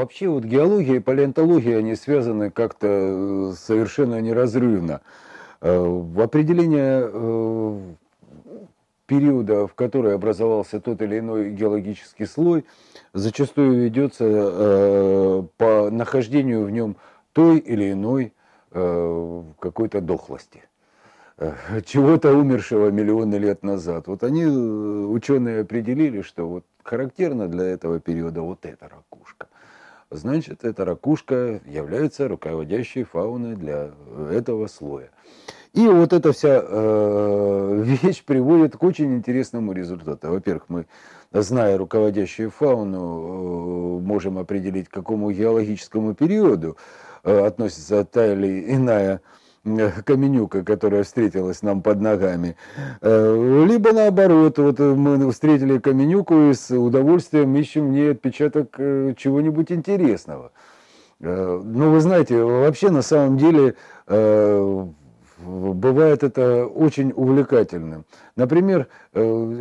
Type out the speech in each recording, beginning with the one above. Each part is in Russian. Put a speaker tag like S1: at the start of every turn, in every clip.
S1: вообще вот геология и палеонтология, они связаны как-то э, совершенно неразрывно. Э, в определение периода, в который образовался тот или иной геологический слой, зачастую ведется по нахождению в нем той или иной какой-то дохлости чего-то умершего миллионы лет назад. Вот они, ученые, определили, что вот характерна для этого периода вот ракушка. Значит, эта ракушка является руководящей фауной для этого слоя. И вот эта вся э, вещь приводит к очень интересному результату. Во-первых, мы, зная руководящую фауну, э, можем определить, к какому геологическому периоду э, относится та или иная Э, каменюка, которая встретилась нам под ногами. Э, либо наоборот, вот мы встретили каменюку и с удовольствием ищем в ней отпечаток э, чего-нибудь интересного. Ну, вы знаете, вообще на самом деле бывает это очень увлекательным. Например,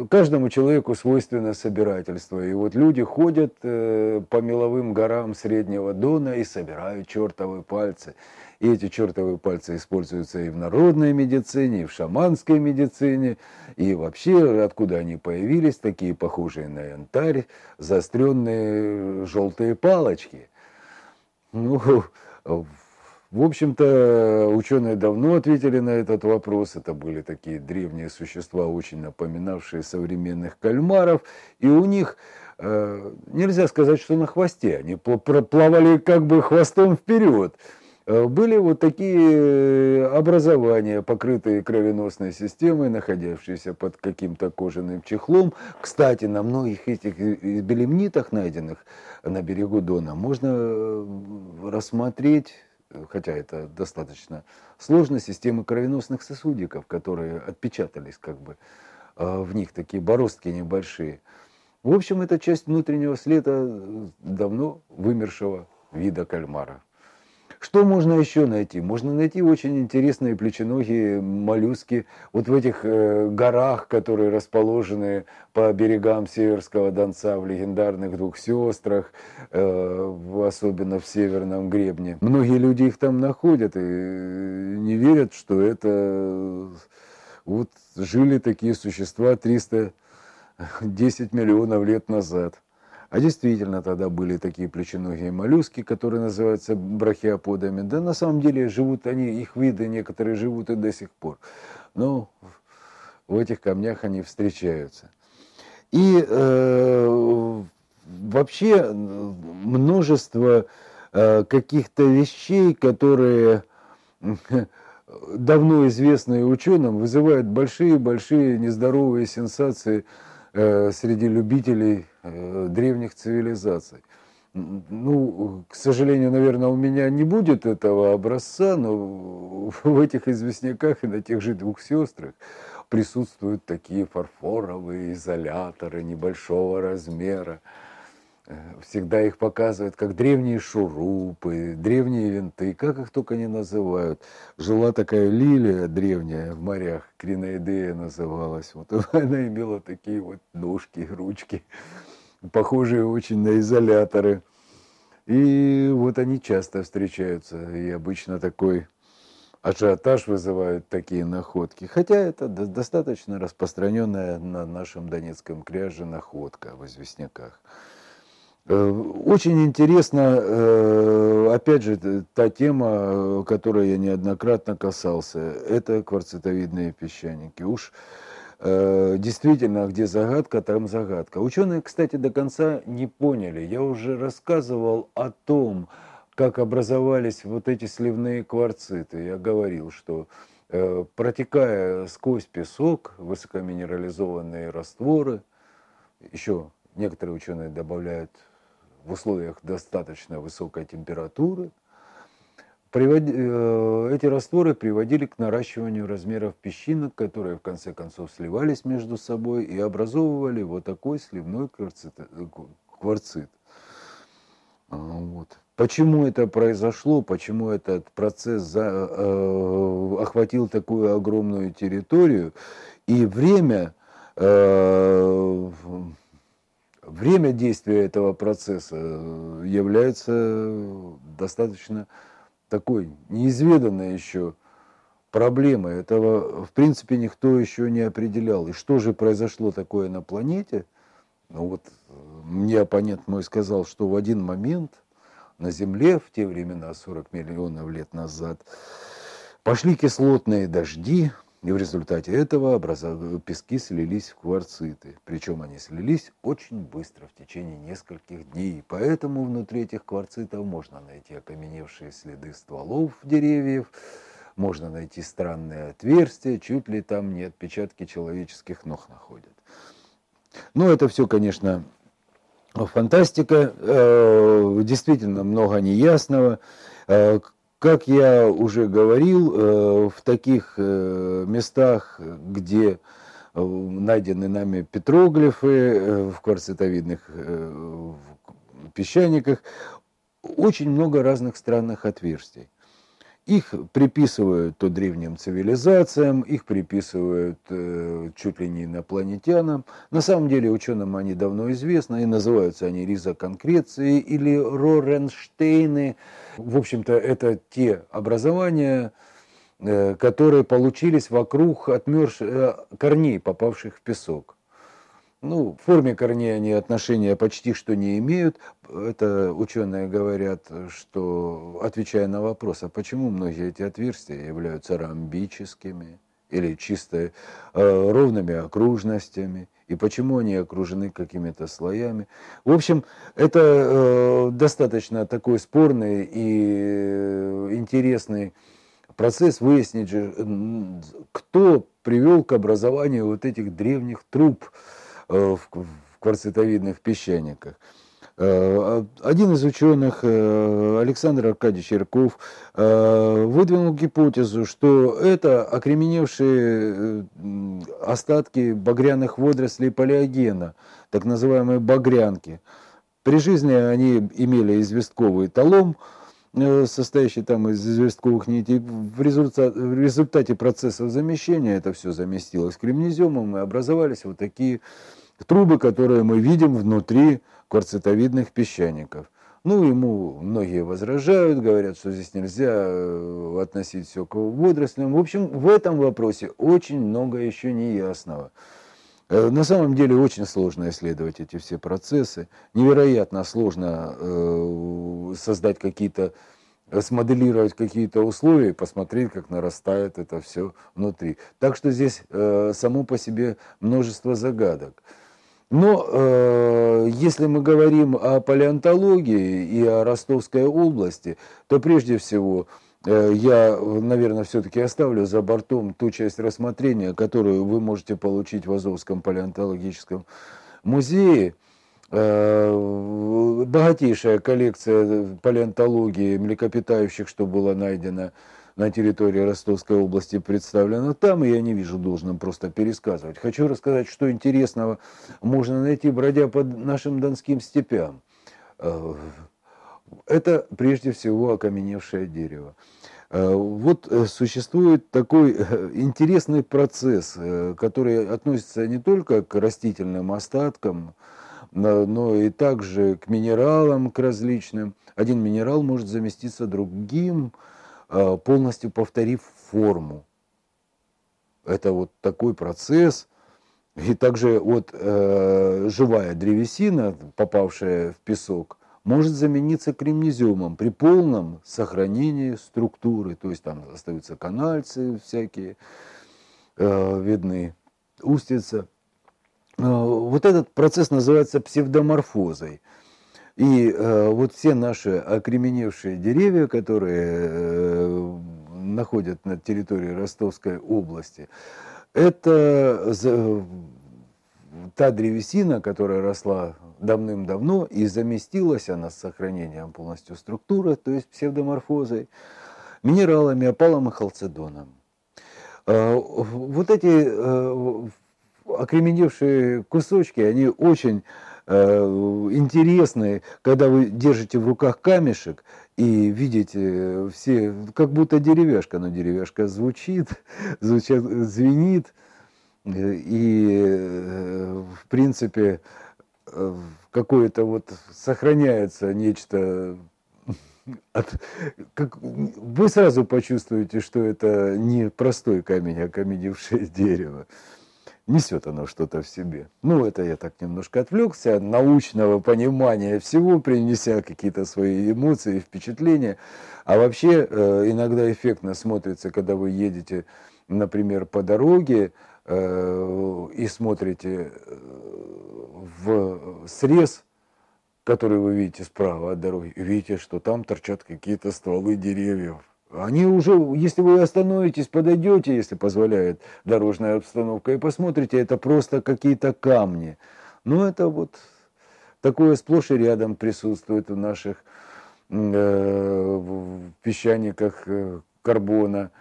S1: каждому человеку свойственно собирательство. И вот люди ходят по меловым горам Среднего Дона и собирают чертовы пальцы. И эти чертовы пальцы используются и в народной медицине, и в шаманской медицине, и вообще откуда они появились, такие похожие на янтарь, заостренные желтые палочки. Ну, в общем-то, ученые давно ответили на этот вопрос. Это были такие древние существа, очень напоминавшие современных кальмаров. И у них э, нельзя сказать, что на хвосте. Они плавали как бы хвостом вперед. Э, были вот такие э, образования, покрытые кровеносной системой, находящиеся под каким-то кожаным чехлом. Кстати, на многих этих белемнитах, найденных на берегу Дона, можно э, рассмотреть, хотя это достаточно сложно, системы кровеносных сосудиков, которые отпечатались как бы в них, такие бороздки небольшие. В общем, это часть внутреннего следа давно вымершего вида кальмара. Что можно еще найти? Можно найти очень интересные плеченогие моллюски вот в этих э, горах, которые расположены по берегам Северского Донца, в легендарных двух сестрах, э, особенно в Северном Гребне. Многие люди их там находят и не верят, что это вот жили такие существа 310 миллионов лет назад. А действительно тогда были такие плеченогие моллюски, которые называются брахиоподами. Да на самом деле живут они, их виды некоторые живут и до сих пор. Но в этих камнях они встречаются. И э, вообще множество э, каких-то вещей, которые давно известные ученым, вызывают большие-большие нездоровые сенсации Э, среди любителей э, древних цивилизаций. Ну, к сожалению, наверное, у меня не будет этого образца, но в этих известняках и на тех же двух сестрах присутствуют такие фарфоровые изоляторы небольшого размера. Э, всегда их показывают как древние шурупы, древние винты, как их только не называют. Жила такая лилия древняя в морях, Криноидея называлась. Вот она имела такие вот ножки, ручки, похожие очень на изоляторы. И вот они часто встречаются, и обычно такой ажиотаж вызывают такие находки. Хотя это достаточно распространенная на нашем Донецком кряже находка в известняках. Э, очень интересно, э, опять же, та тема, которой я неоднократно касался, это кварцитовидные песчаники. Уж э, действительно, где загадка, там загадка. Ученые, кстати, до конца не поняли. Я уже рассказывал о том, как образовались вот эти сливные кварциты. Я говорил, что протекая сквозь песок, высокоминерализованные растворы, еще некоторые ученые добавляют в условиях достаточно высокой температуры, э, эти растворы приводили к наращиванию размеров песчинок, которые в конце концов сливались между собой и образовывали вот такой сливной кварцит. кварцит. А, вот. Почему это произошло, почему этот процесс за, э, охватил такую огромную территорию и время э, время действия этого процесса является достаточно такой неизведанной еще проблемой. Этого, в принципе, никто еще не определял. И что же произошло такое на планете? Ну вот, мне оппонент мой сказал, что в один момент на Земле, в те времена, 40 миллионов лет назад, пошли кислотные дожди, и в результате этого пески слились в кварциты. Причем они слились очень быстро, в течение нескольких дней. Поэтому внутри этих кварцитов можно найти окаменевшие следы стволов деревьев, можно найти странные отверстия, чуть ли там не отпечатки человеческих ног находят. Ну, это все, конечно, фантастика, э, действительно много неясного. Э, как я уже говорил, э, в таких местах, где найдены нами петроглифы в кварцитовидных песчаниках, очень много разных странных отверстий. Их приписывают то древним цивилизациям, их приписывают э, чуть ли не инопланетянам. На самом деле ученым они давно известны, и называются они ризоконкреции или Роренштейны. В общем-то, это те образования, э, которые получились вокруг отмерз... э, корней, попавших в песок. Ну, в форме корней они отношения почти что не имеют. Это ученые говорят, что, отвечая на вопрос, а почему многие эти отверстия являются ромбическими или чисто э, ровными окружностями, и почему они окружены какими-то слоями. В общем, это э, достаточно такой спорный и э, интересный процесс выяснить кто привел к образованию вот этих древних труб, в кварцитовидных песчаниках. Э, один из ученых, э, Александр Аркадьевич Ярков, выдвинул гипотезу, что это окременевшие остатки багряных водорослей палеогена, так называемые багрянки. При жизни они имели известковый талом, состоящий там из известковых нитей. В результате, в результате процессов замещения это все заместилось кремнеземом и образовались вот такие трубы, которые мы видим внутри кварцитовидных песчаников. Ну, ему многие возражают, говорят, что здесь нельзя э, относить все к водорослям. В общем, в этом вопросе очень много еще неясного. Э, на самом деле очень сложно исследовать эти все процессы. Невероятно сложно э, создать какие-то, смоделировать какие-то условия и посмотреть, как нарастает это все внутри. Так что здесь само по себе множество загадок. Но э, если мы говорим о палеонтологии и о Ростовской области, то прежде всего э, я, наверное, все-таки оставлю за бортом ту часть рассмотрения, которую вы можете получить в Азовском палеонтологическом музее. Э, богатейшая коллекция палеонтологии млекопитающих, что было найдено на территории Ростовской области представлена там, и я не вижу должным просто пересказывать. Хочу рассказать, что интересного можно найти, бродя по нашим донским степям. Э, это прежде всего окаменевшее дерево. Э, вот э, существует такой интересный процесс, который относится не только к растительным остаткам, но и также к минералам, к различным. Один минерал может заместиться другим, Э, полностью повторив форму. Это вот такой процесс. И также вот э, живая древесина, попавшая в песок, может замениться кремнеземом при полном сохранении структуры. То есть там остаются канальцы всякие, э, видны устица. Э, вот этот процесс называется псевдоморфозой. И э, вот все наши окременевшие деревья, которые э, находят на территории Ростовской области, это та древесина, которая росла давным-давно и заместилась она с сохранением полностью структуры, то есть псевдоморфозой, минералами, опалом и халцедоном. Э, вот эти э, окременевшие кусочки, они очень Э, интересные, когда вы держите в руках камешек и видите все, как будто деревяшка, но деревяшка звучит, звучит звенит, и, э, в принципе, э, какое-то вот сохраняется нечто от, как, вы сразу почувствуете, что это не простой камень, а каменевшее дерево. Несет оно что-то в себе. Ну, это я так немножко отвлекся от научного понимания всего, принеся какие-то свои эмоции, впечатления. А вообще э, иногда эффектно смотрится, когда вы едете, например, по дороге и смотрите э, в срез который вы видите справа от дороги, видите, что там торчат какие-то стволы деревьев. Они уже, если вы остановитесь, подойдете, если позволяет дорожная обстановка, и посмотрите, это просто какие-то камни. Но это вот такое сплошь и рядом присутствует в наших э, в песчаниках э, карбона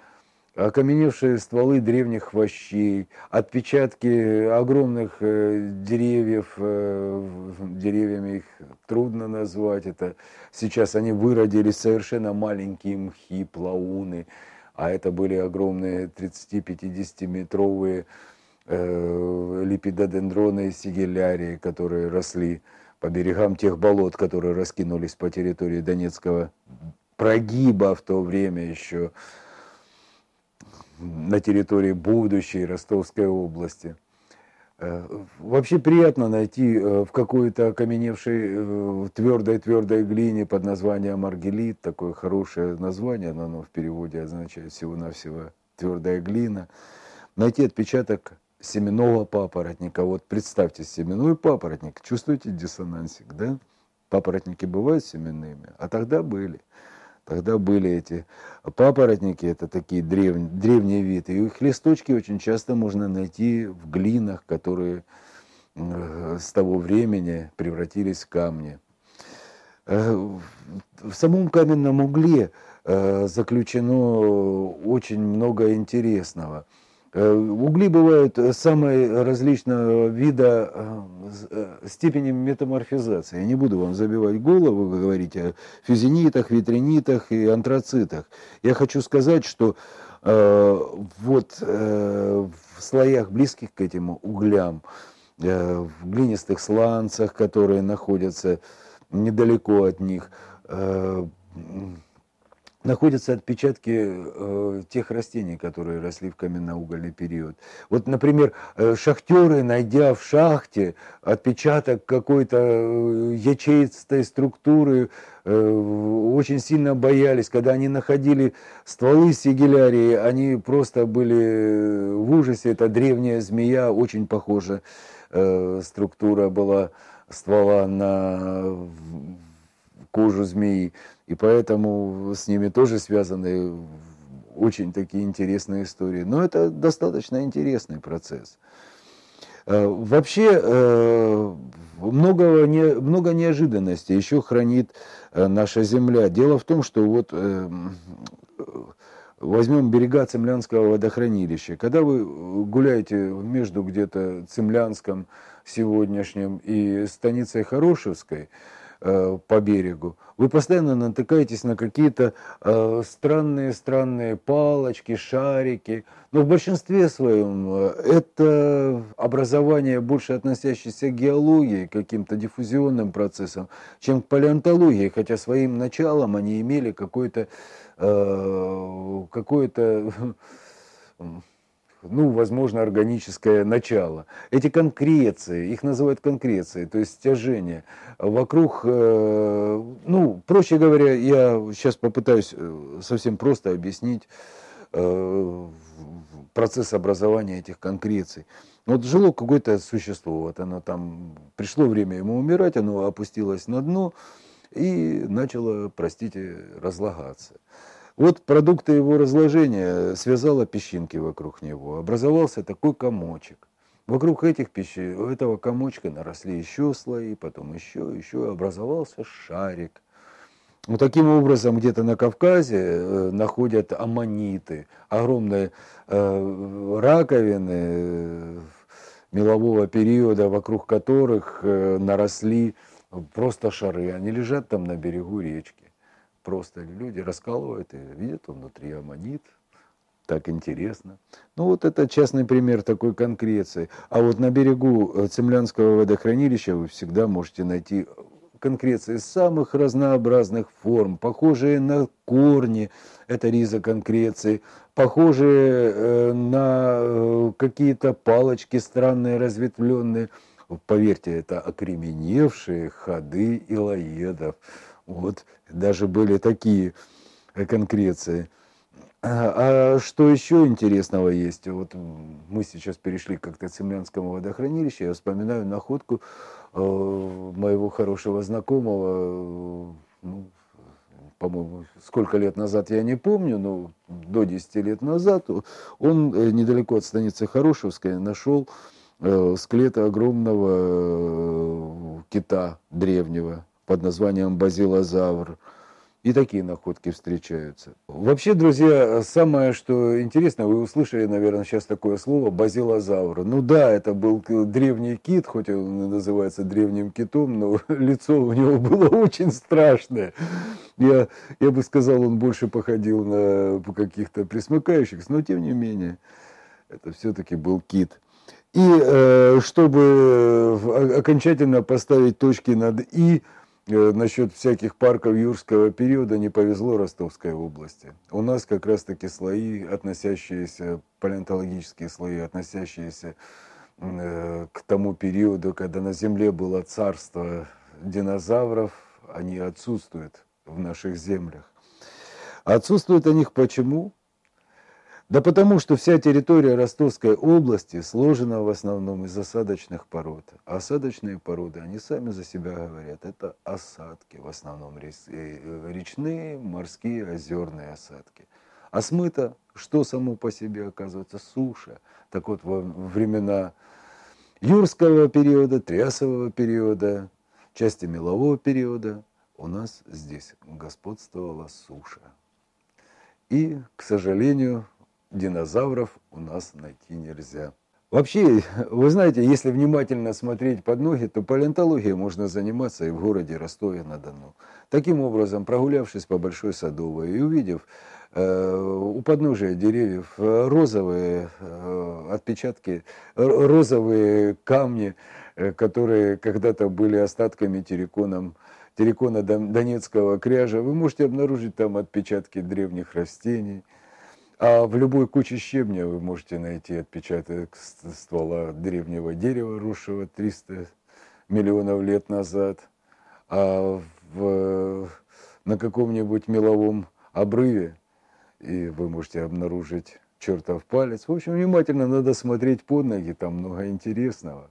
S1: окаменевшие стволы древних хвощей, отпечатки огромных э, деревьев, э, деревьями их трудно назвать, это. Сейчас они выродились совершенно маленькие мхи, плауны, а это были огромные 30-50 метровые э, липидодендроны и сигелярии, которые росли по берегам тех болот, которые раскинулись по территории Донецкого прогиба в то время еще на территории будущей Ростовской области. Э, вообще приятно найти э, в какой-то окаменевшей твердой-твердой э, глине под названием аргелит, такое хорошее название, но оно в переводе означает всего-навсего твердая глина, найти отпечаток семенного папоротника. Вот представьте, семенной папоротник, чувствуете диссонансик, да? Папоротники бывают семенными, а тогда были. Тогда были эти папоротники, это такие древ, древние виды. И их листочки очень часто можно найти в глинах, которые э, с того времени превратились в камни. Э, в самом каменном угле э, заключено очень много интересного – угли бывают самые различного вида э, степени метаморфизации. Я не буду вам забивать голову, вы говорите о фюзинитах, витринитах и антрацитах. Я хочу сказать, что э, вот э, в слоях близких к этим углям, э, в глинистых сланцах, которые находятся недалеко от них, э, находятся отпечатки э, тех растений, которые росли в каменноугольный период. Вот, например, э, шахтеры, найдя в шахте отпечаток какой-то э, ячеистой структуры, очень сильно боялись, когда они находили стволы сигелярии, они просто были в ужасе. Это древняя змея, очень похожа структура была ствола на кожу змеи. И поэтому с ними тоже связаны очень такие интересные истории. Но это достаточно интересный процесс. Э, вообще э, много, не, много неожиданностей еще хранит э, наша земля. Дело в том, что вот возьмем берега Цемлянского водохранилища. Когда вы гуляете между где-то Цемлянском сегодняшним и станицей Хорошевской, по берегу, вы постоянно натыкаетесь на какие-то странные-странные палочки, шарики. Но в большинстве своем э, это образование, больше относящееся к геологии, к каким-то диффузионным процессам, чем к палеонтологии, хотя своим началом они имели какое-то э, какое-то ну, возможно, органическое начало. Эти конкреции, их называют конкреции, то есть стяжение, вокруг, э, ну, проще говоря, я сейчас попытаюсь э, совсем просто объяснить э, процесс образования этих конкреций. Вот жило какое-то существо, вот оно там, пришло время ему умирать, оно опустилось на дно и начало, простите, разлагаться. Вот продукты его разложения связала песчинки вокруг него. Образовался такой комочек. Вокруг этих пещер, этого комочка наросли еще слои, потом еще, еще, образовался шарик. Вот таким образом где-то на Кавказе э, находят аммониты, огромные э, раковины э, мелового периода, вокруг которых наросли просто шары. Они лежат там на берегу речки просто люди раскалывают и видят он внутри аммонит. так интересно. Ну вот это частный пример такой конкреции. А вот на берегу э, Цемлянского водохранилища вы всегда можете найти конкреции самых разнообразных форм, похожие на корни, это риза конкреции, похожие э, на э, какие-то палочки странные, разветвленные. Поверьте, это окременевшие ходы илоедов. Вот, даже были такие конкреции. А, что еще интересного есть? Вот мы сейчас перешли как-то к Цемлянскому водохранилищу, я вспоминаю находку э, моего хорошего знакомого, ну, по-моему, сколько лет назад я не помню, но до 10 лет назад он э, недалеко от станицы Хорошевская нашел э, скелет огромного кита древнего под названием базилозавр. И такие находки встречаются. Вообще, друзья, самое, что интересно, вы услышали, наверное, сейчас такое слово базилозавр. Ну да, это был древний кит, хоть он называется древним китом, но лицо у него было очень страшное. Я, я бы сказал, он больше походил на каких-то присмыкающихся, но тем не менее, это все-таки был кит. И э, чтобы окончательно поставить точки над «и», Э, насчет всяких парков юрского периода не повезло Ростовской области. У нас как раз-таки слои, относящиеся, палеонтологические слои, относящиеся э, к тому периоду, когда на Земле было царство динозавров, они отсутствуют в наших землях. Отсутствуют о них почему? Да потому что вся территория Ростовской области сложена в основном из осадочных пород. Осадочные породы, они сами за себя говорят, это осадки, в основном э, речные, морские, озерные осадки. А смыто, что само по себе оказывается, суша. Так вот, во времена юрского периода, трясового периода, части мелового периода у нас здесь господствовала суша. И, к сожалению, динозавров у нас найти нельзя. Вообще, вы знаете, если внимательно смотреть под ноги, то палеонтологией можно заниматься и в городе Ростове-на-Дону. Таким образом, прогулявшись по Большой Садовой и увидев э, у подножия деревьев розовые э, отпечатки, розовые камни, э, которые когда-то были остатками терриконом, террикона Донецкого кряжа, вы можете обнаружить там отпечатки древних растений – а в любой куче щебня вы можете найти отпечаток ствола древнего дерева, росшего 300 миллионов лет назад. А в, на каком-нибудь меловом обрыве и вы можете обнаружить чертов палец. В общем, внимательно надо смотреть под ноги, там много интересного.